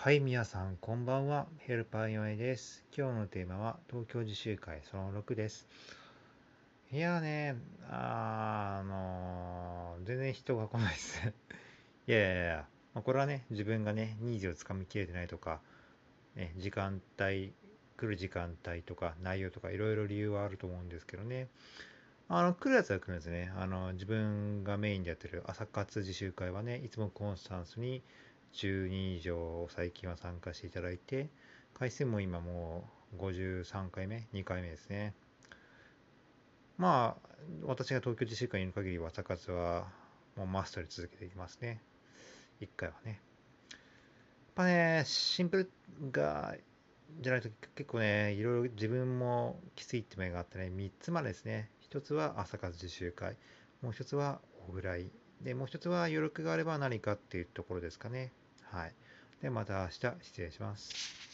はい、皆さん、こんばんは。ヘルパーヨネです。今日のテーマは、東京自習会その6です。いやね、ああのー全然人が来ないです。いやいやいや、まあ、これはね、自分がね、ニーズをつかみきれてないとか、ね、時間帯、来る時間帯とか、内容とか、いろいろ理由はあると思うんですけどね。あの、来るやつは来るんですね。あの、自分がメインでやってる朝活自習会はね、いつもコンスタンスに10人以上最近は参加していただいて、回数も今もう53回目、2回目ですね。まあ、私が東京自習会にいる限り朝活はもうマストで続けていきますね。1回はね。やっぱね、シンプルが、じゃないと結構ね、いろいろ自分もきついって面があってね、3つまでですね。1つは朝活自習会、もう1つはオフライ、で、もう一つは余力があれば何かっていうところですかね。はい。で、また明日失礼します。